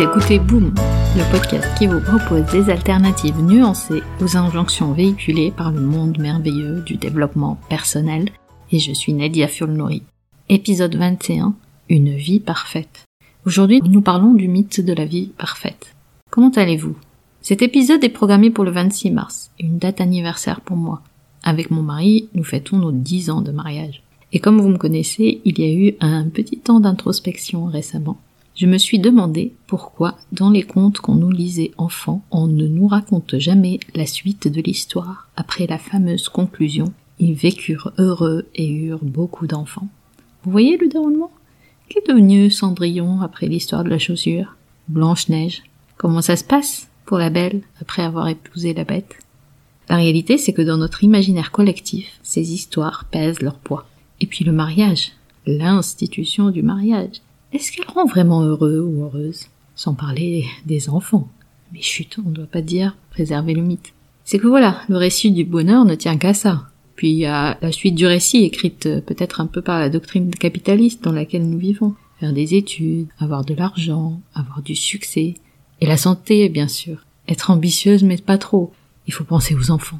écoutez Boom, le podcast qui vous propose des alternatives nuancées aux injonctions véhiculées par le monde merveilleux du développement personnel. Et je suis Nadia Fulnori. Épisode 21, Une vie parfaite. Aujourd'hui, nous parlons du mythe de la vie parfaite. Comment allez-vous? Cet épisode est programmé pour le 26 mars, une date anniversaire pour moi. Avec mon mari, nous fêtons nos 10 ans de mariage. Et comme vous me connaissez, il y a eu un petit temps d'introspection récemment je me suis demandé pourquoi, dans les contes qu'on nous lisait enfants, on ne nous raconte jamais la suite de l'histoire. Après la fameuse conclusion Ils vécurent heureux et eurent beaucoup d'enfants. Vous voyez le déroulement? Qu'est devenu Cendrillon après l'histoire de la chaussure? Blanche-Neige. Comment ça se passe pour la belle après avoir épousé la bête? La réalité, c'est que dans notre imaginaire collectif, ces histoires pèsent leur poids. Et puis le mariage, l'institution du mariage, est-ce qu'elle rend vraiment heureux ou heureuse Sans parler des enfants? Mais chut, on ne doit pas dire préserver le mythe. C'est que voilà, le récit du bonheur ne tient qu'à ça. Puis il y a la suite du récit écrite peut-être un peu par la doctrine capitaliste dans laquelle nous vivons. Faire des études, avoir de l'argent, avoir du succès. Et la santé, bien sûr. Être ambitieuse, mais pas trop. Il faut penser aux enfants.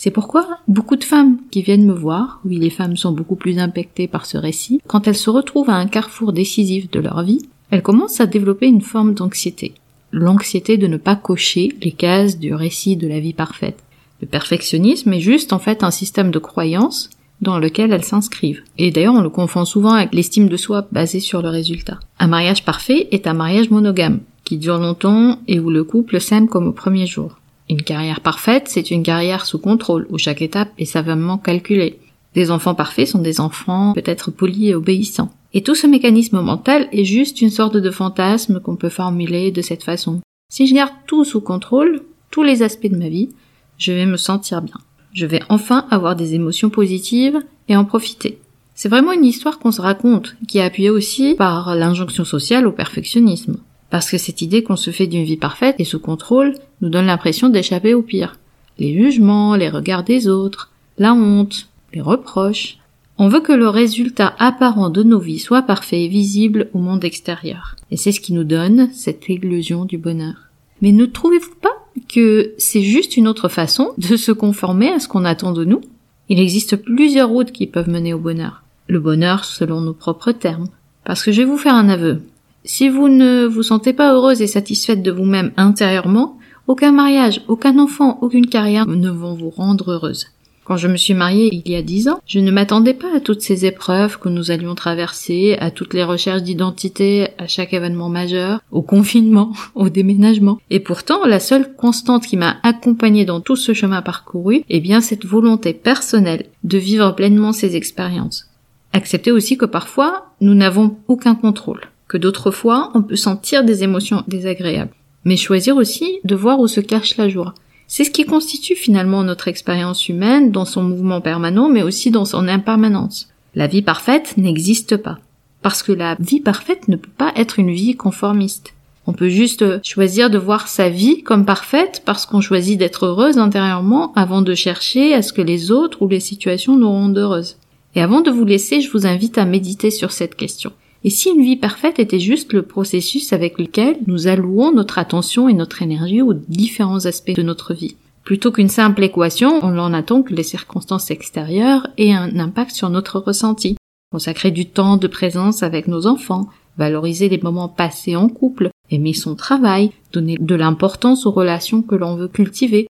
C'est pourquoi beaucoup de femmes qui viennent me voir, oui les femmes sont beaucoup plus impactées par ce récit, quand elles se retrouvent à un carrefour décisif de leur vie, elles commencent à développer une forme d'anxiété. L'anxiété de ne pas cocher les cases du récit de la vie parfaite. Le perfectionnisme est juste en fait un système de croyances dans lequel elles s'inscrivent. Et d'ailleurs, on le confond souvent avec l'estime de soi basée sur le résultat. Un mariage parfait est un mariage monogame, qui dure longtemps et où le couple s'aime comme au premier jour. Une carrière parfaite, c'est une carrière sous contrôle, où chaque étape est savamment calculée. Des enfants parfaits sont des enfants peut-être polis et obéissants. Et tout ce mécanisme mental est juste une sorte de fantasme qu'on peut formuler de cette façon. Si je garde tout sous contrôle, tous les aspects de ma vie, je vais me sentir bien. Je vais enfin avoir des émotions positives et en profiter. C'est vraiment une histoire qu'on se raconte, qui est appuyée aussi par l'injonction sociale au perfectionnisme. Parce que cette idée qu'on se fait d'une vie parfaite et sous contrôle nous donne l'impression d'échapper au pire. Les jugements, les regards des autres, la honte, les reproches. On veut que le résultat apparent de nos vies soit parfait et visible au monde extérieur. Et c'est ce qui nous donne cette illusion du bonheur. Mais ne trouvez-vous pas que c'est juste une autre façon de se conformer à ce qu'on attend de nous? Il existe plusieurs routes qui peuvent mener au bonheur. Le bonheur selon nos propres termes. Parce que je vais vous faire un aveu. Si vous ne vous sentez pas heureuse et satisfaite de vous-même intérieurement, aucun mariage, aucun enfant, aucune carrière ne vont vous rendre heureuse. Quand je me suis mariée il y a dix ans, je ne m'attendais pas à toutes ces épreuves que nous allions traverser, à toutes les recherches d'identité, à chaque événement majeur, au confinement, au déménagement. Et pourtant, la seule constante qui m'a accompagnée dans tout ce chemin parcouru, est bien cette volonté personnelle de vivre pleinement ces expériences. Accepter aussi que parfois, nous n'avons aucun contrôle que d'autres fois on peut sentir des émotions désagréables. Mais choisir aussi de voir où se cache la joie. C'est ce qui constitue finalement notre expérience humaine dans son mouvement permanent mais aussi dans son impermanence. La vie parfaite n'existe pas. Parce que la vie parfaite ne peut pas être une vie conformiste. On peut juste choisir de voir sa vie comme parfaite parce qu'on choisit d'être heureuse intérieurement avant de chercher à ce que les autres ou les situations nous rendent heureuse. Et avant de vous laisser, je vous invite à méditer sur cette question. Et si une vie parfaite était juste le processus avec lequel nous allouons notre attention et notre énergie aux différents aspects de notre vie? Plutôt qu'une simple équation, on en attend que les circonstances extérieures aient un impact sur notre ressenti. Consacrer du temps de présence avec nos enfants, valoriser les moments passés en couple, aimer son travail, donner de l'importance aux relations que l'on veut cultiver,